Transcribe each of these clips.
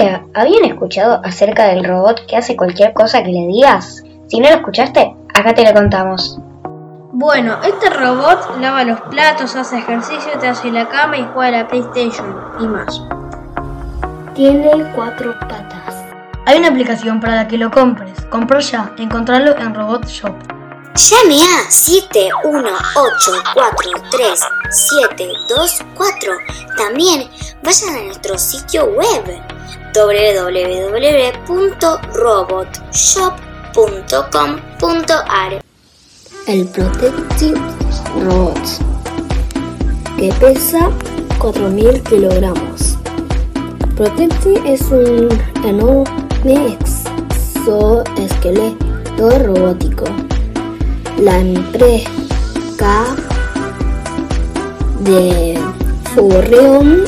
Hola, ¿habían escuchado acerca del robot que hace cualquier cosa que le digas? Si no lo escuchaste, acá te lo contamos. Bueno, este robot lava los platos, hace ejercicio, te hace la cama y juega a la PlayStation y más. Tiene cuatro patas. Hay una aplicación para la que lo compres. Compro ya, encontrarlo en Robot Shop. Llame a 718437724. También vayan a nuestro sitio web www.robotshop.com.ar El Protective Robot, que pesa 4.000 kilogramos. Protective es un enorme exoesqueleto robótico. La empresa de Furrion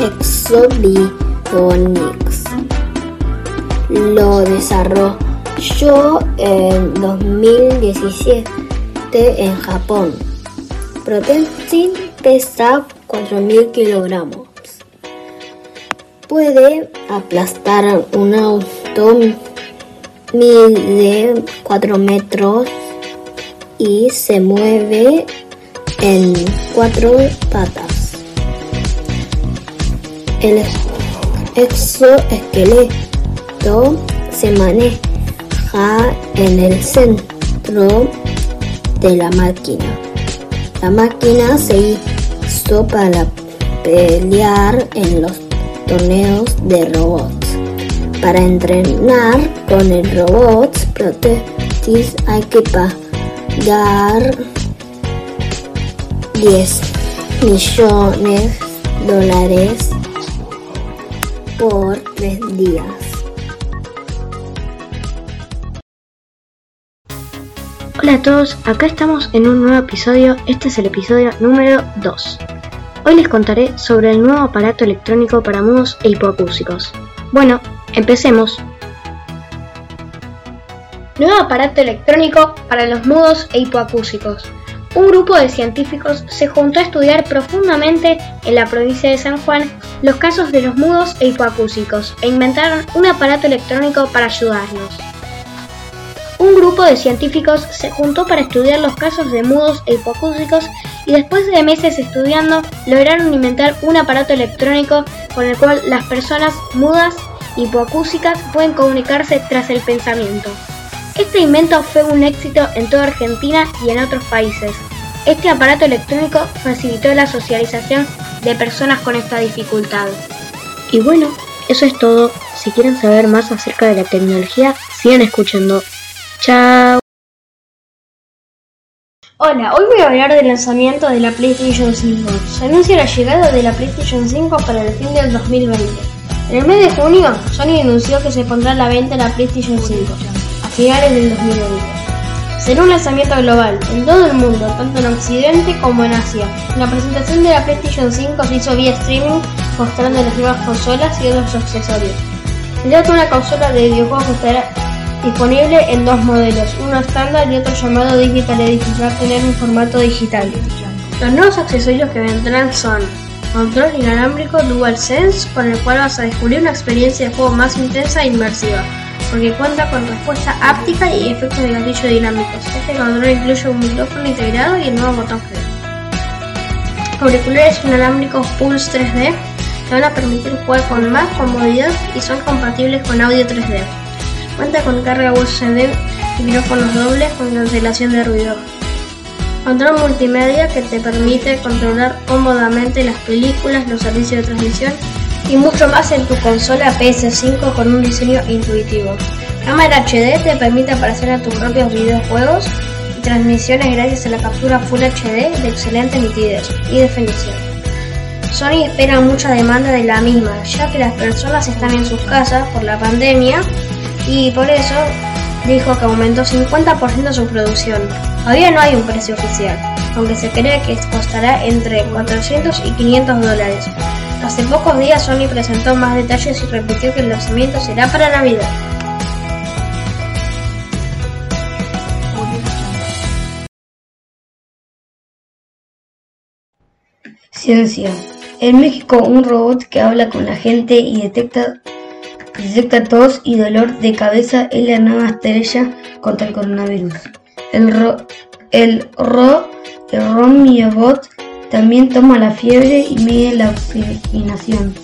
Exobionics lo desarrolló en 2017 en Japón. Protectin pesa 4.000 kilogramos. Puede aplastar un auto mide 4 metros y se mueve en cuatro patas. El exoesqueleto se maneja en el centro de la máquina. La máquina se hizo para pelear en los torneos de robots. Para entrenar con el robot Protectis hay que pagar 10 millones de dólares por tres días. Hola a todos, acá estamos en un nuevo episodio, este es el episodio número 2. Hoy les contaré sobre el nuevo aparato electrónico para mudos e hipoacúsicos. Bueno, empecemos. Nuevo aparato electrónico para los mudos e hipoacúsicos. Un grupo de científicos se juntó a estudiar profundamente en la provincia de San Juan los casos de los mudos e hipoacúsicos e inventaron un aparato electrónico para ayudarlos. Un grupo de científicos se juntó para estudiar los casos de mudos e hipoacúsicos y después de meses estudiando lograron inventar un aparato electrónico con el cual las personas mudas e hipoacúsicas pueden comunicarse tras el pensamiento. Este invento fue un éxito en toda Argentina y en otros países. Este aparato electrónico facilitó la socialización de personas con esta dificultad. Y bueno, eso es todo. Si quieren saber más acerca de la tecnología, sigan escuchando. Chao. Hola, hoy voy a hablar del lanzamiento de la PlayStation 5. Se anuncia la llegada de la PlayStation 5 para el fin del 2020. En el mes de junio, Sony anunció que se pondrá a la venta la PlayStation 5 a finales del 2020. Será un lanzamiento global en todo el mundo, tanto en Occidente como en Asia. La presentación de la PlayStation 5 se hizo vía streaming, mostrando las nuevas consolas y otros accesorios. Se trata de una consola de videojuegos estará disponible en dos modelos, uno estándar y otro llamado Digital Edition, va a tener un formato digital. Los nuevos accesorios que vendrán son control inalámbrico DualSense, con el cual vas a descubrir una experiencia de juego más intensa e inmersiva, porque cuenta con respuesta áptica y efectos de gatillo dinámicos. Este control incluye un micrófono integrado y el nuevo botón G. Auriculares inalámbricos Pulse 3D te van a permitir jugar con más comodidad y son compatibles con audio 3D. Cuenta con carga USB, micrófonos dobles con cancelación de ruido. Control multimedia que te permite controlar cómodamente las películas, los servicios de transmisión y mucho más en tu consola PS5 con un diseño intuitivo. Cámara HD te permite aparecer a tus propios videojuegos y transmisiones gracias a la captura Full HD de excelente nitidez y definición. Sony espera mucha demanda de la misma, ya que las personas están en sus casas por la pandemia y por eso dijo que aumentó 50% su producción. Todavía no hay un precio oficial, aunque se cree que costará entre 400 y 500 dólares. Hace pocos días Sony presentó más detalles y repitió que el lanzamiento será para Navidad. Ciencia. En México, un robot que habla con la gente y detecta detecta tos y dolor de cabeza es la nueva estrella contra el coronavirus. El, ro el, ro el también toma la fiebre y mide la oxigenación.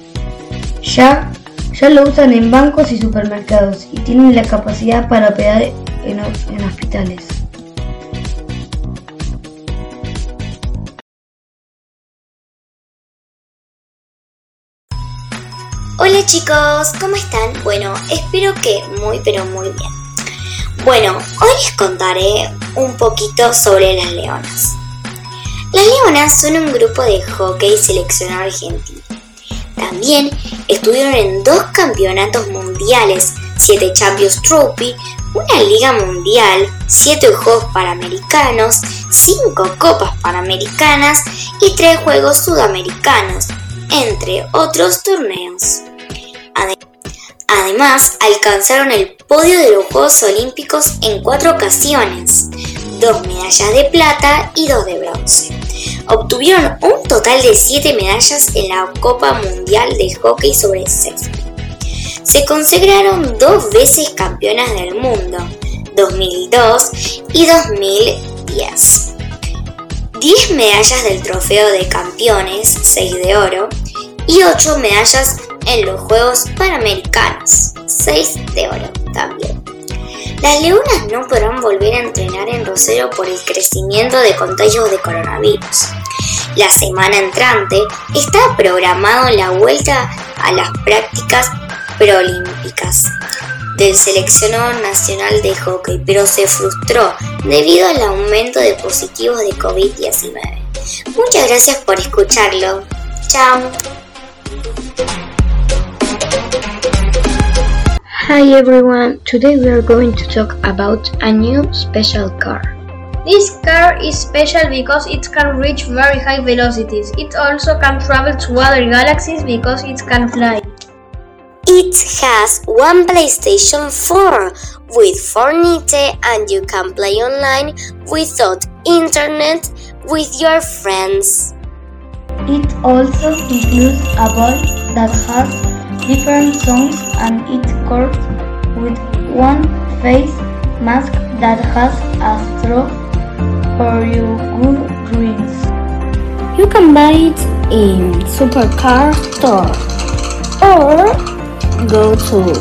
Ya, ya lo usan en bancos y supermercados y tienen la capacidad para operar en, en hospitales. Hola chicos, ¿cómo están? Bueno, espero que muy pero muy bien. Bueno, hoy les contaré un poquito sobre las leonas. Las leonas son un grupo de hockey seleccionado argentino. También estuvieron en dos campeonatos mundiales, siete Champions Trophy, una liga mundial, siete Juegos Panamericanos, cinco Copas Panamericanas y tres Juegos Sudamericanos, entre otros torneos. Además, alcanzaron el podio de los Juegos Olímpicos en cuatro ocasiones, dos medallas de plata y dos de bronce. Obtuvieron un total de siete medallas en la Copa Mundial de Hockey sobre Césped. Se consagraron dos veces campeonas del mundo, 2002 y 2010. 10 medallas del trofeo de campeones, 6 de oro, y 8 medallas en los Juegos Panamericanos, 6 de oro también. Las leonas no podrán volver a entrenar en Rosero por el crecimiento de contagios de coronavirus. La semana entrante está programado la vuelta a las prácticas preolímpicas del seleccionado nacional de hockey, pero se frustró debido al aumento de positivos de COVID-19. Muchas gracias por escucharlo. Chao. Hi everyone, today we are going to talk about a new special car. This car is special because it can reach very high velocities. It also can travel to other galaxies because it can fly. It has one PlayStation 4 with Fortnite and you can play online without internet with your friends. It also includes a ball that has different songs and it comes with one face mask that has a straw for your good drinks. You can buy it in Supercar store or go to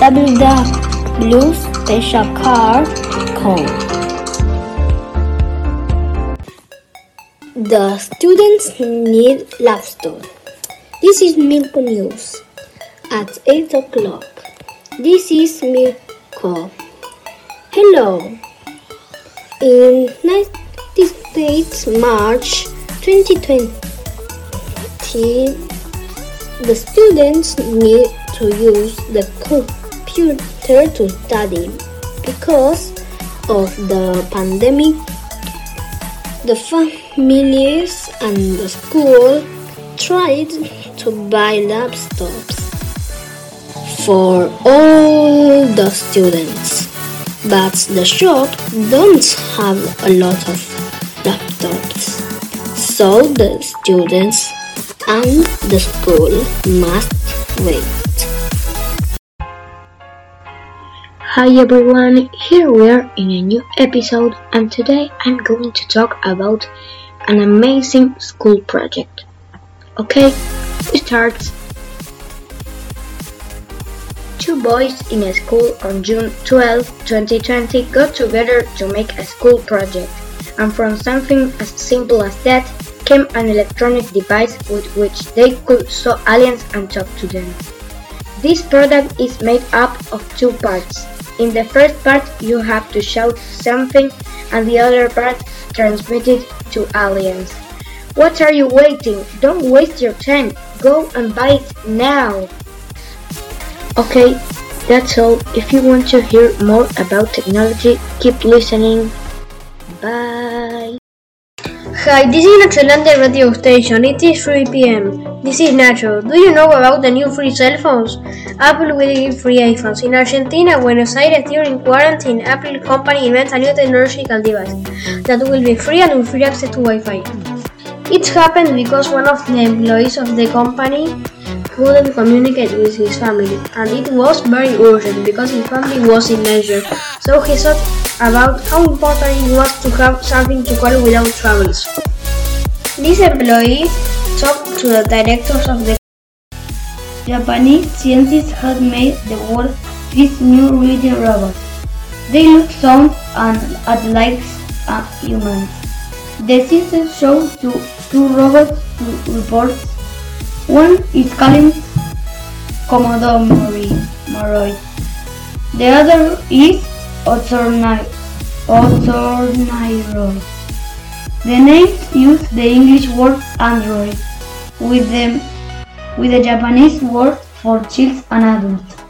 www.specialcar.com. The students need laptop. This is Milko News at 8 o'clock. This is Milko. Hello. In United States, March 2020, the students need to use the computer to study because of the pandemic. The families and the school tried to buy laptops for all the students, but the shop don't have a lot of laptops, so the students and the school must wait. Hi everyone, here we are in a new episode and today I'm going to talk about an amazing school project. Okay, we start. Two boys in a school on June 12, 2020 got together to make a school project, and from something as simple as that came an electronic device with which they could saw aliens and talk to them. This product is made up of two parts. In the first part, you have to shout something, and the other part transmit it to aliens. What are you waiting? Don't waste your time. Go and buy it now. Okay, that's all. If you want to hear more about technology, keep listening. Hi, this is Naxolante radio station. It is 3 p.m. This is Nacho. Do you know about the new free cell phones? Apple will give free iPhones. In Argentina, Buenos Aires, during quarantine, Apple company invents a new technological device that will be free and with free access to Wi-Fi. It happened because one of the employees of the company couldn't communicate with his family, and it was very urgent because his family was in danger. So he thought about how important it was to have something to call without troubles. This employee talked to the directors of the Japanese scientists had made the world's first new reading robot. They look, sound, and at like humans. The system showed two, two robots to report. One is called Commodore Moroid. The other is Otornai, Otorniro. The names use the English word android with the, with the Japanese word for children and adults.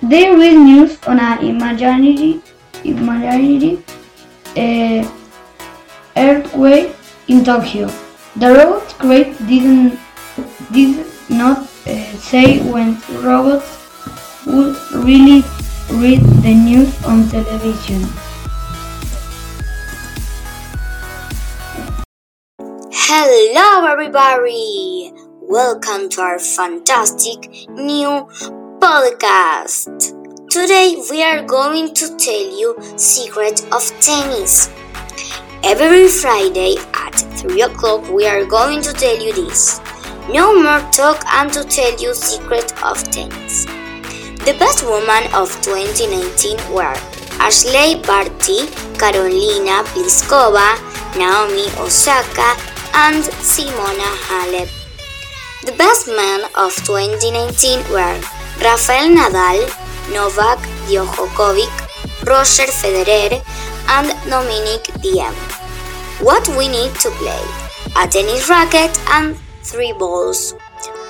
They read news on an imaginary, imaginary uh, earthquake in Tokyo. The robots great didn't did not uh, say when robots would really read the news on television. Hello, everybody! Welcome to our fantastic new podcast. Today we are going to tell you secret of tennis. Every Friday at 3 o'clock we are going to tell you this. No more talk and to tell you secret of things. The best women of 2019 were Ashley Barty, Carolina Pliskova, Naomi Osaka, and Simona Halep. The best men of 2019 were Rafael Nadal, Novak Djokovic, Roger Federer, and Dominic Thiem. What we need to play: a tennis racket and three balls.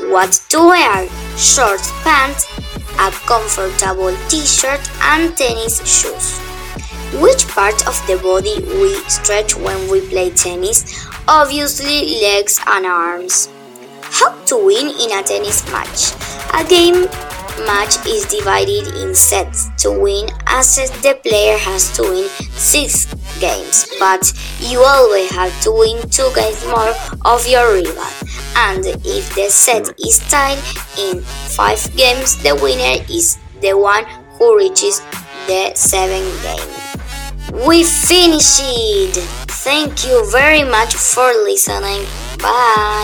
What to wear: short pants, a comfortable t-shirt, and tennis shoes. Which part of the body we stretch when we play tennis? Obviously, legs and arms. How to win in a tennis match? A game match is divided in sets. To win a set, the player has to win six games, but you always have to win two games more of your rival. And if the set is tied in five games, the winner is the one who reaches the seventh game. We finished! Thank you very much for listening. Bye!